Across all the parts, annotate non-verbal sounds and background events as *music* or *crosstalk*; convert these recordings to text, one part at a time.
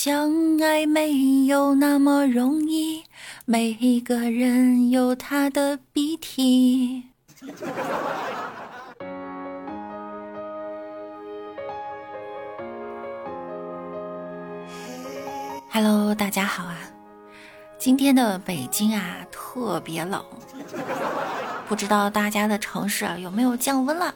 相爱没有那么容易，每个人有他的鼻涕。Hello，大家好啊！今天的北京啊特别冷，不知道大家的城市啊有没有降温了？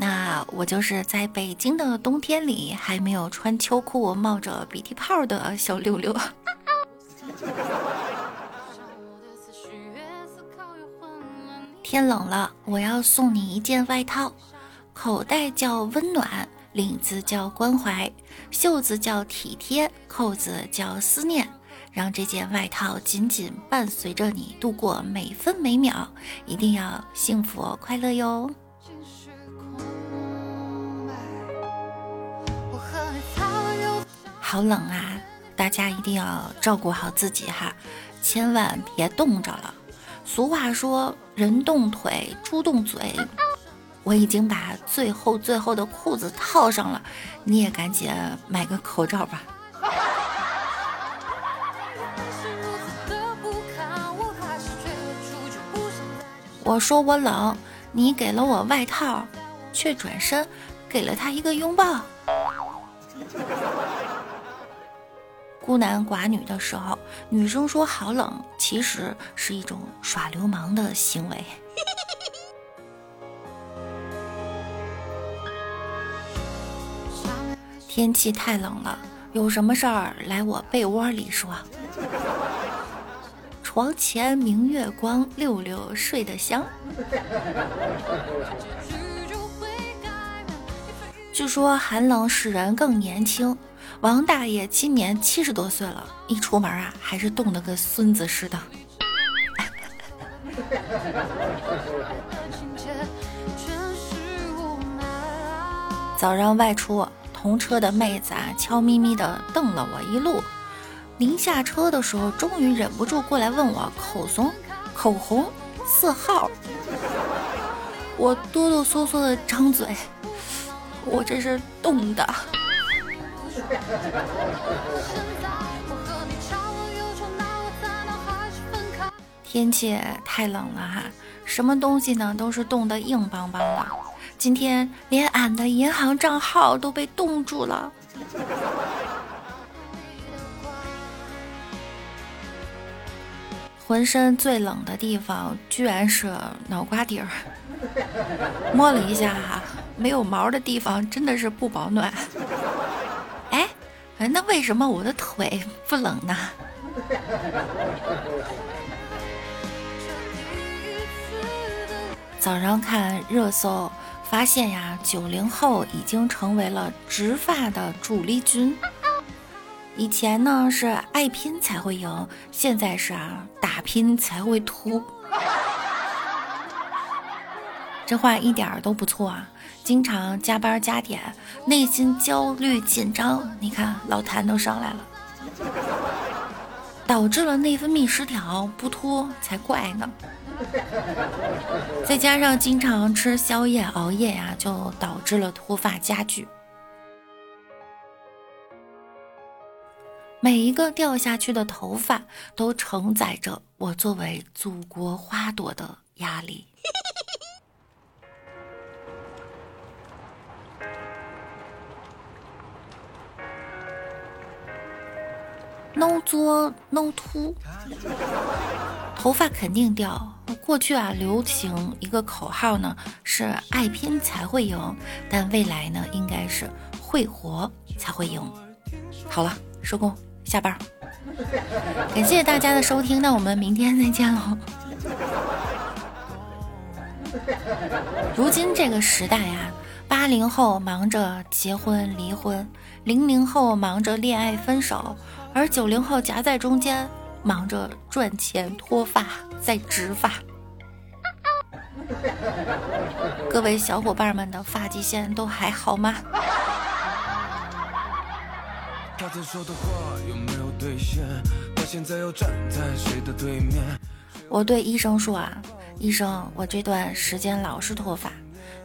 那我就是在北京的冬天里还没有穿秋裤冒着鼻涕泡的小六六。*laughs* 天冷了，我要送你一件外套，口袋叫温暖，领子叫关怀，袖子叫体贴，扣子叫思念，让这件外套紧紧伴随着你度过每分每秒，一定要幸福快乐哟。好冷啊！大家一定要照顾好自己哈，千万别冻着了。俗话说“人冻腿，猪冻嘴”，我已经把最后最后的裤子套上了，你也赶紧买个口罩吧。*laughs* 我说我冷，你给了我外套，却转身给了他一个拥抱。孤男寡女的时候，女生说好冷，其实是一种耍流氓的行为。*laughs* 天气太冷了，有什么事儿来我被窝里说。床前明月光，六六睡得香。据说寒冷使人更年轻。王大爷今年七十多岁了，一出门啊，还是冻得跟孙子似的。早上外出，同车的妹子啊，悄咪咪的瞪了我一路。临下车的时候，终于忍不住过来问我口红口红色号。我哆哆嗦嗦的张嘴，我这是冻的。天气太冷了哈，什么东西呢都是冻得硬邦邦的。今天连俺的银行账号都被冻住了。浑身最冷的地方居然是脑瓜顶儿，摸了一下哈，没有毛的地方真的是不保暖。那为什么我的腿不冷呢？早上看热搜，发现呀，九零后已经成为了植发的主力军。以前呢是爱拼才会赢，现在是啊打拼才会秃。这话一点都不错啊。经常加班加点，内心焦虑紧张，你看老痰都上来了，导致了内分泌失调，不脱才怪呢。再加上经常吃宵夜熬夜呀，就导致了脱发加剧。每一个掉下去的头发，都承载着我作为祖国花朵的压力。弄作弄秃，头发肯定掉。过去啊，流行一个口号呢，是爱拼才会赢，但未来呢，应该是会活才会赢。好了，收工，下班。感谢大家的收听，那我们明天再见喽。如今这个时代呀，八零后忙着结婚离婚，零零后忙着恋爱分手。而九零后夹在中间，忙着赚钱脱发再植发。各位小伙伴们的发际线都还好吗？我对医生说啊，医生，我这段时间老是脱发。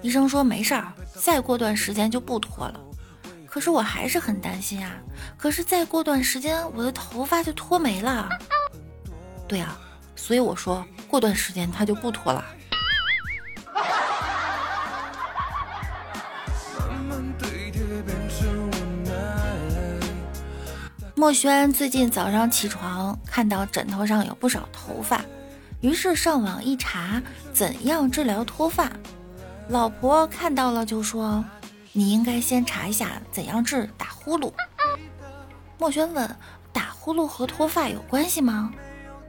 医生说没事儿，再过段时间就不脱了。可是我还是很担心啊。可是再过段时间，我的头发就脱没了。对啊，所以我说过段时间它就不脱了。墨轩最近早上起床，看到枕头上有不少头发，于是上网一查，怎样治疗脱发。老婆看到了就说：“你应该先查一下怎样治打呼噜。”墨轩问：“打呼噜和脱发有关系吗？”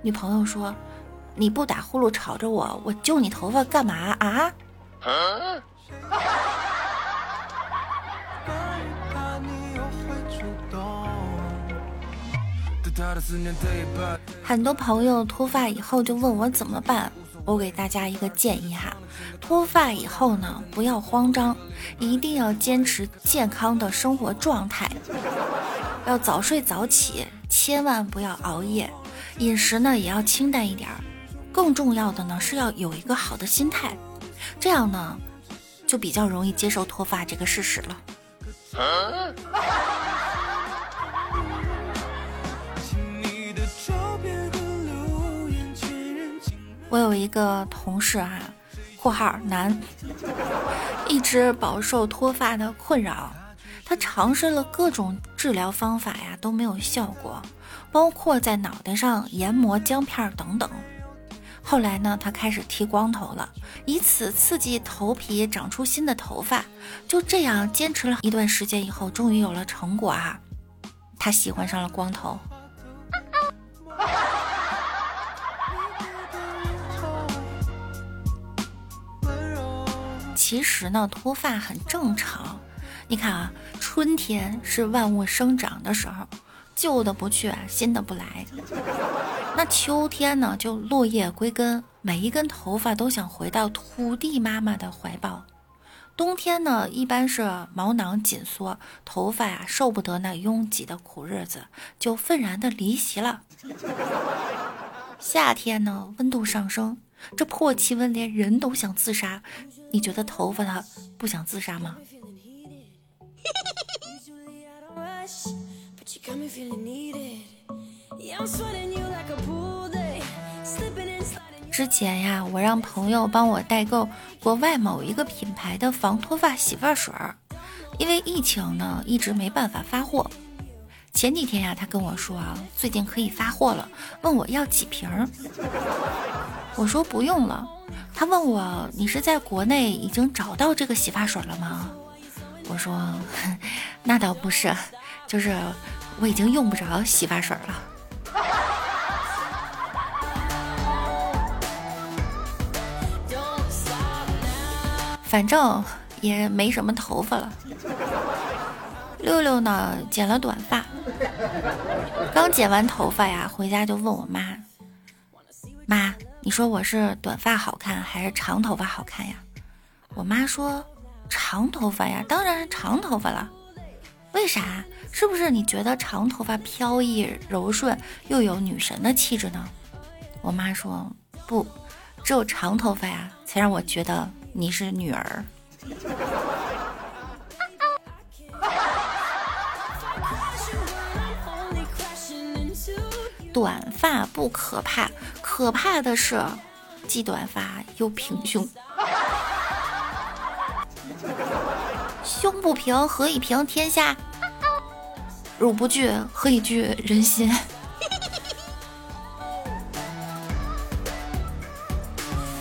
女朋友说：“你不打呼噜吵着我，我揪你头发干嘛啊？”很多朋友脱发以后就问我怎么办，我给大家一个建议哈，脱发以后呢，不要慌张，一定要坚持健康的生活状态，要早睡早起，千万不要熬夜，饮食呢也要清淡一点儿，更重要的呢是要有一个好的心态，这样呢就比较容易接受脱发这个事实了。我有一个同事哈，括号男，一直饱受脱发的困扰。他尝试了各种治疗方法呀，都没有效果，包括在脑袋上研磨姜片等等。后来呢，他开始剃光头了，以此刺激头皮长出新的头发。就这样坚持了一段时间以后，终于有了成果啊！他喜欢上了光头。其实呢，脱发很正常。你看啊，春天是万物生长的时候，旧的不去，新的不来。那秋天呢，就落叶归根，每一根头发都想回到土地妈妈的怀抱。冬天呢，一般是毛囊紧缩，头发呀受不得那拥挤的苦日子，就愤然的离席了。夏天呢，温度上升。这破气温连人都想自杀，你觉得头发它不想自杀吗？*laughs* 之前呀，我让朋友帮我代购国外某一个品牌的防脱发洗发水，因为疫情呢，一直没办法发货。前几天呀，他跟我说啊，最近可以发货了，问我要几瓶。我说不用了，他问我你是在国内已经找到这个洗发水了吗？我说 *laughs* 那倒不是，就是我已经用不着洗发水了。反正也没什么头发了。六六呢剪了短发，刚剪完头发呀，回家就问我妈，妈。你说我是短发好看还是长头发好看呀？我妈说长头发呀，当然是长头发了。为啥？是不是你觉得长头发飘逸柔顺又有女神的气质呢？我妈说不，只有长头发呀，才让我觉得你是女儿。*laughs* 短发不可怕，可怕的是既短发又平胸。胸不平，何以平天下？乳不惧，何以惧人心？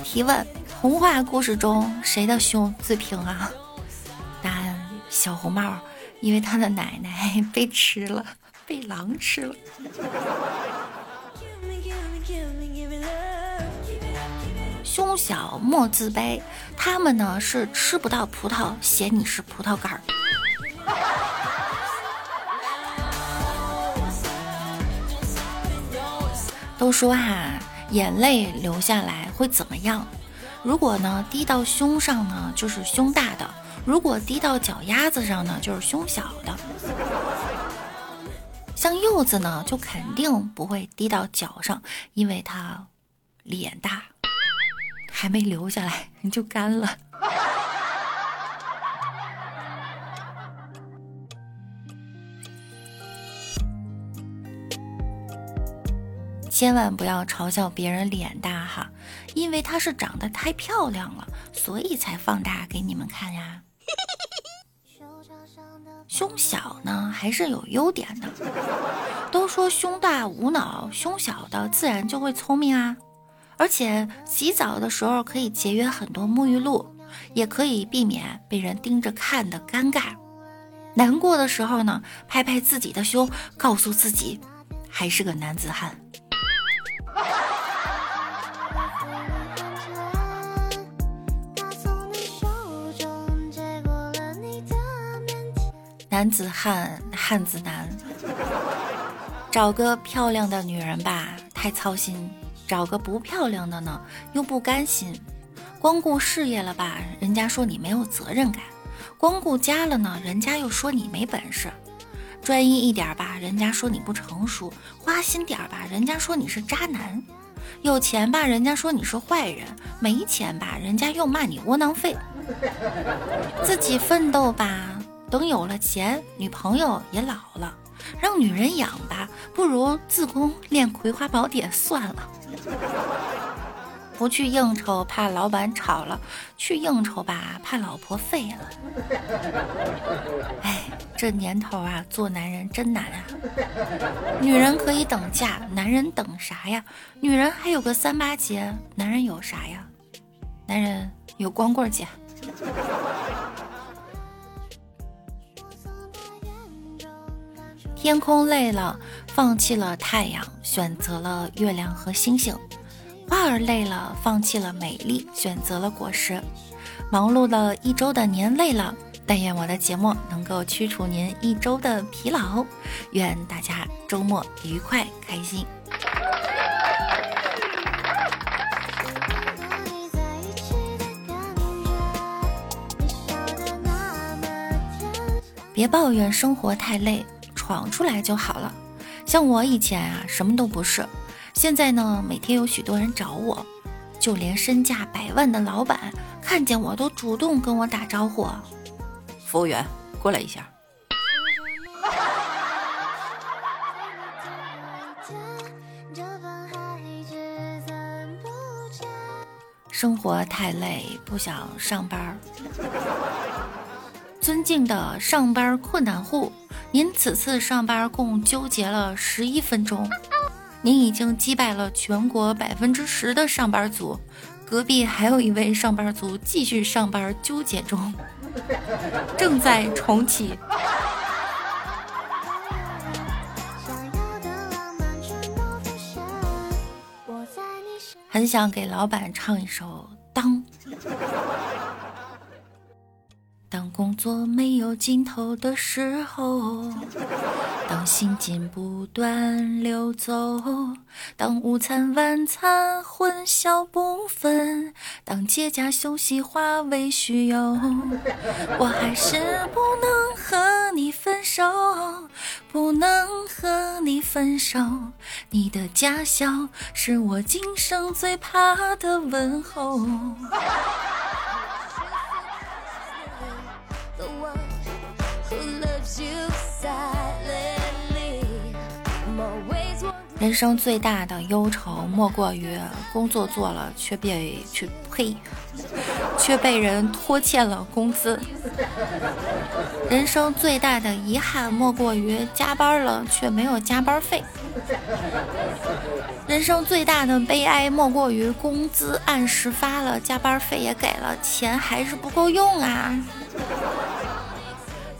提问：童话故事中谁的胸最平啊？答案：小红帽，因为他的奶奶被吃了，被狼吃了。胸小莫自卑，他们呢是吃不到葡萄，嫌你是葡萄干儿。*laughs* 都说哈，眼泪流下来会怎么样？如果呢滴到胸上呢，就是胸大的；如果滴到脚丫子上呢，就是胸小的。*laughs* 像柚子呢，就肯定不会滴到脚上，因为它脸大。还没流下来你就干了。千万不要嘲笑别人脸大哈因为她是长得太漂亮了所以才放大给你们看呀。胸小呢还是有优点的。都说胸大无脑胸小的自然就会聪明啊。而且洗澡的时候可以节约很多沐浴露，也可以避免被人盯着看的尴尬。难过的时候呢，拍拍自己的胸，告诉自己还是个男子汉。*laughs* 男子汉，汉子难。找个漂亮的女人吧，太操心；找个不漂亮的呢，又不甘心。光顾事业了吧，人家说你没有责任感；光顾家了呢，人家又说你没本事。专一一点吧，人家说你不成熟；花心点吧，人家说你是渣男；有钱吧，人家说你是坏人；没钱吧，人家又骂你窝囊废。自己奋斗吧。等有了钱，女朋友也老了，让女人养吧，不如自宫练《葵花宝典》算了。不去应酬，怕老板吵了；去应酬吧，怕老婆废了。哎，这年头啊，做男人真难啊！女人可以等嫁，男人等啥呀？女人还有个三八节，男人有啥呀？男人有光棍节。天空累了，放弃了太阳，选择了月亮和星星；花儿累了，放弃了美丽，选择了果实。忙碌了一周的您累了，但愿我的节目能够驱除您一周的疲劳。愿大家周末愉快开心。别抱怨生活太累。闯出来就好了，像我以前啊什么都不是，现在呢每天有许多人找我，就连身价百万的老板看见我都主动跟我打招呼。服务员，过来一下。生活太累，不想上班。尊敬的上班困难户。您此次上班共纠结了十一分钟，您已经击败了全国百分之十的上班族，隔壁还有一位上班族继续上班纠结中，正在重启。很想给老板唱一首《当》。工作没有尽头的时候，当心劲不断流走，当午餐晚餐混淆不分，当节假休息化为虚有，我还是不能和你分手，不能和你分手。你的假笑是我今生最怕的问候。人生最大的忧愁莫过于工作做了却被却呸，却被人拖欠了工资。人生最大的遗憾莫过于加班了却没有加班费。人生最大的悲哀莫过于工资按时发了，加班费也给了，钱还是不够用啊。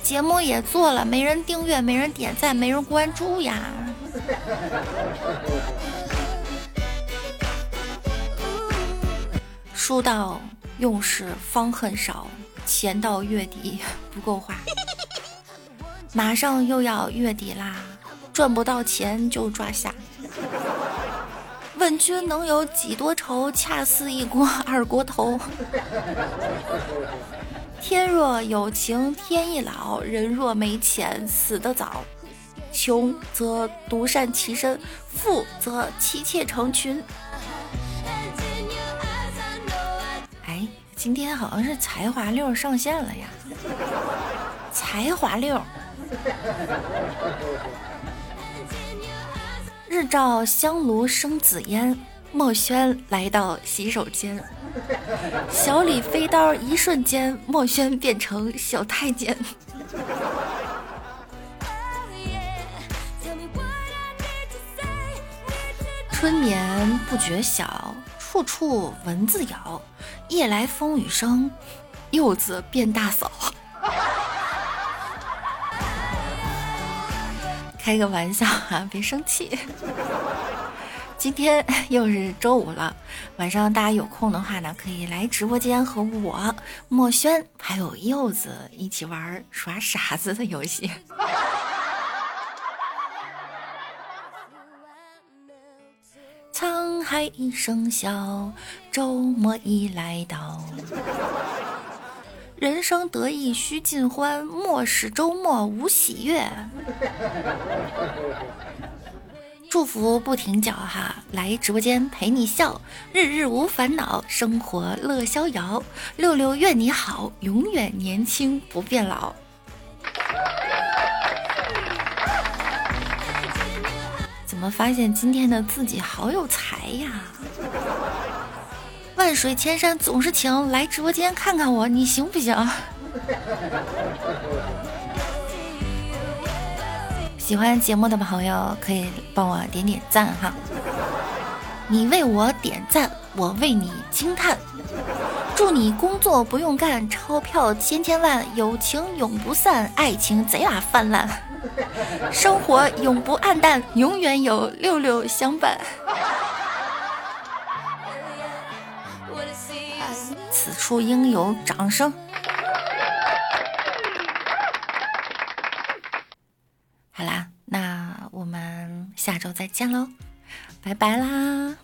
节目也做了，没人订阅，没人点赞，没人关注呀。书到用时方恨少，钱到月底不够花。马上又要月底啦，赚不到钱就抓瞎。问君能有几多愁？恰似一锅 *laughs* 二锅头。天若有情天亦老，人若没钱死得早。穷则独善其身，富则妻妾成群。哎，今天好像是才华六上线了呀！才华六，日照香炉生紫烟，墨轩来到洗手间。小李飞刀一瞬间，墨轩变成小太监。春眠不觉晓，处处蚊子咬。夜来风雨声，柚子变大嫂。*laughs* 开个玩笑啊，别生气。今天又是周五了，晚上大家有空的话呢，可以来直播间和我墨轩还有柚子一起玩耍傻子的游戏。海一声笑，周末已来到。人生得意须尽欢，莫使周末无喜悦。祝福不停脚哈，来直播间陪你笑，日日无烦恼，生活乐逍遥。六六愿你好，永远年轻不变老。怎么发现今天的自己好有才呀？万水千山总是情，来直播间看看我，你行不行？喜欢节目的朋友可以帮我点点赞哈。你为我点赞，我为你惊叹。祝你工作不用干，钞票千千万，友情永不散，爱情贼拉泛滥，生活永不黯淡，永远有六六相伴。此处应有掌声。好啦，那我们下周再见喽，拜拜啦。